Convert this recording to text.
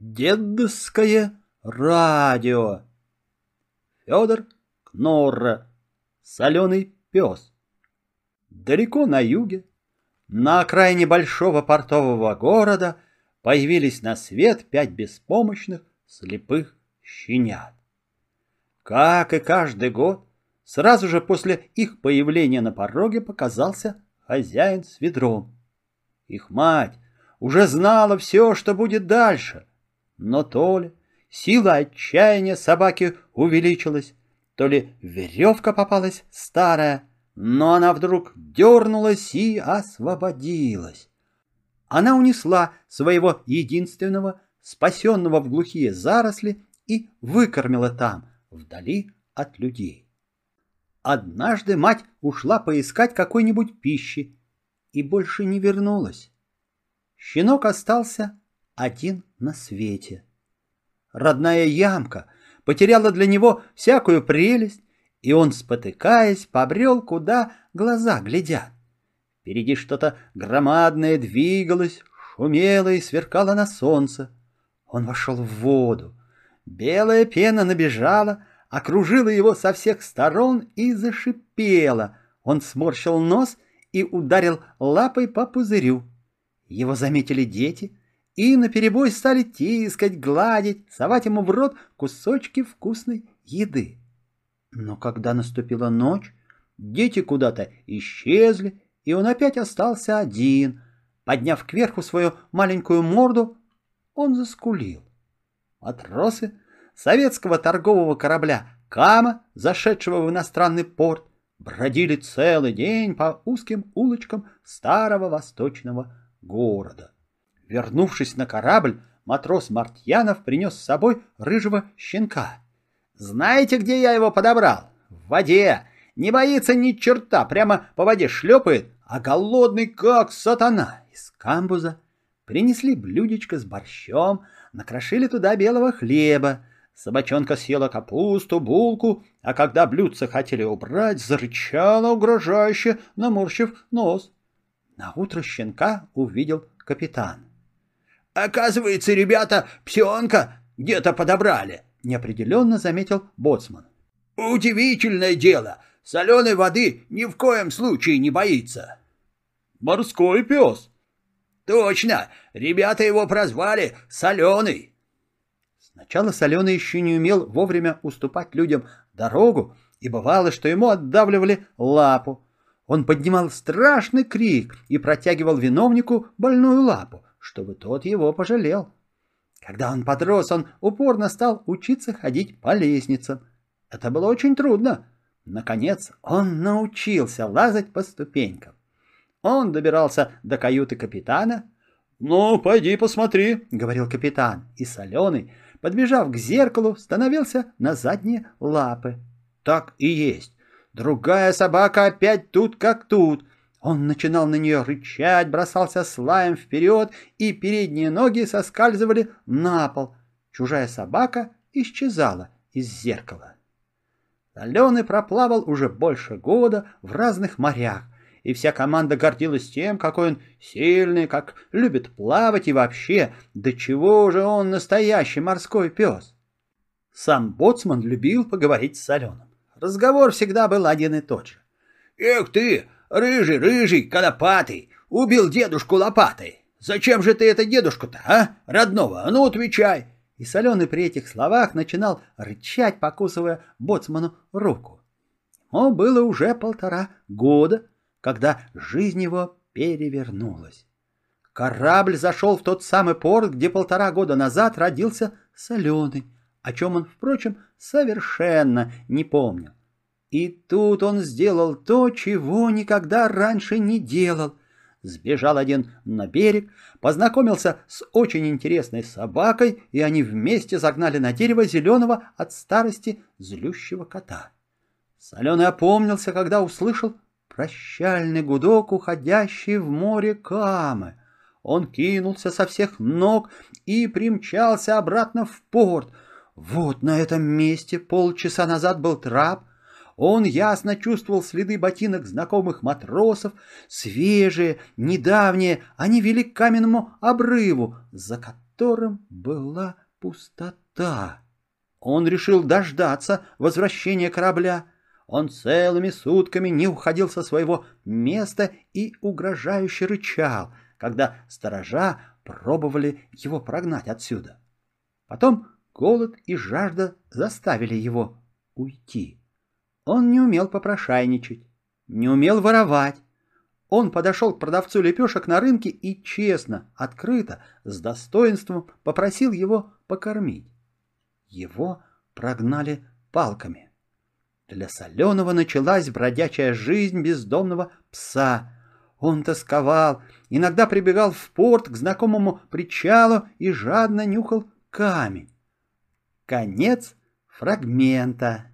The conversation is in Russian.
Дедское радио. Федор Кнорра. Соленый пес. Далеко на юге, на окраине большого портового города, появились на свет пять беспомощных слепых щенят. Как и каждый год, сразу же после их появления на пороге показался хозяин с ведром. Их мать уже знала все, что будет дальше, но то ли сила отчаяния собаки увеличилась, то ли веревка попалась старая, но она вдруг дернулась и освободилась. Она унесла своего единственного, спасенного в глухие заросли, и выкормила там, вдали от людей. Однажды мать ушла поискать какой-нибудь пищи и больше не вернулась. Щенок остался один на свете. Родная ямка потеряла для него всякую прелесть, и он, спотыкаясь, побрел, куда глаза глядят. Впереди что-то громадное двигалось, шумело и сверкало на солнце. Он вошел в воду. Белая пена набежала, окружила его со всех сторон и зашипела. Он сморщил нос и ударил лапой по пузырю. Его заметили дети и наперебой стали тискать, гладить, совать ему в рот кусочки вкусной еды. Но когда наступила ночь, дети куда-то исчезли, и он опять остался один. Подняв кверху свою маленькую морду, он заскулил. Матросы советского торгового корабля «Кама», зашедшего в иностранный порт, бродили целый день по узким улочкам старого восточного города. Вернувшись на корабль, матрос Мартьянов принес с собой рыжего щенка. «Знаете, где я его подобрал? В воде. Не боится ни черта, прямо по воде шлепает, а голодный как сатана. Из камбуза принесли блюдечко с борщом, накрошили туда белого хлеба. Собачонка съела капусту, булку, а когда блюдце хотели убрать, зарычала угрожающе, наморщив нос. На утро щенка увидел капитан. «Оказывается, ребята, псионка где-то подобрали», — неопределенно заметил боцман. «Удивительное дело! Соленой воды ни в коем случае не боится!» «Морской пес!» «Точно! Ребята его прозвали Соленый!» Сначала Соленый еще не умел вовремя уступать людям дорогу, и бывало, что ему отдавливали лапу. Он поднимал страшный крик и протягивал виновнику больную лапу, чтобы тот его пожалел. Когда он подрос, он упорно стал учиться ходить по лестницам. Это было очень трудно. Наконец, он научился лазать по ступенькам. Он добирался до каюты капитана. «Ну, пойди посмотри», — говорил капитан, и соленый, подбежав к зеркалу, становился на задние лапы. Так и есть. Другая собака опять тут как тут. Он начинал на нее рычать, бросался с лаем вперед, и передние ноги соскальзывали на пол. Чужая собака исчезала из зеркала. Аленый проплавал уже больше года в разных морях, и вся команда гордилась тем, какой он сильный, как любит плавать и вообще, до чего же он настоящий морской пес. Сам боцман любил поговорить с Аленым. Разговор всегда был один и тот же. «Эх ты, рыжий, рыжий, конопатый, убил дедушку лопатой! Зачем же ты это дедушку-то, а, родного? А ну, отвечай!» И Соленый при этих словах начинал рычать, покусывая боцману руку. Ему было уже полтора года, когда жизнь его перевернулась. Корабль зашел в тот самый порт, где полтора года назад родился Соленый, о чем он, впрочем, совершенно не помнил. И тут он сделал то, чего никогда раньше не делал. Сбежал один на берег, познакомился с очень интересной собакой, и они вместе загнали на дерево зеленого от старости злющего кота. Соленый опомнился, когда услышал прощальный гудок, уходящий в море камы. Он кинулся со всех ног и примчался обратно в порт — вот на этом месте полчаса назад был трап. Он ясно чувствовал следы ботинок знакомых матросов, свежие, недавние, они вели к каменному обрыву, за которым была пустота. Он решил дождаться возвращения корабля. Он целыми сутками не уходил со своего места и угрожающе рычал, когда сторожа пробовали его прогнать отсюда. Потом голод и жажда заставили его уйти. Он не умел попрошайничать, не умел воровать. Он подошел к продавцу лепешек на рынке и честно, открыто, с достоинством попросил его покормить. Его прогнали палками. Для Соленого началась бродячая жизнь бездомного пса. Он тосковал, иногда прибегал в порт к знакомому причалу и жадно нюхал камень. Конец фрагмента.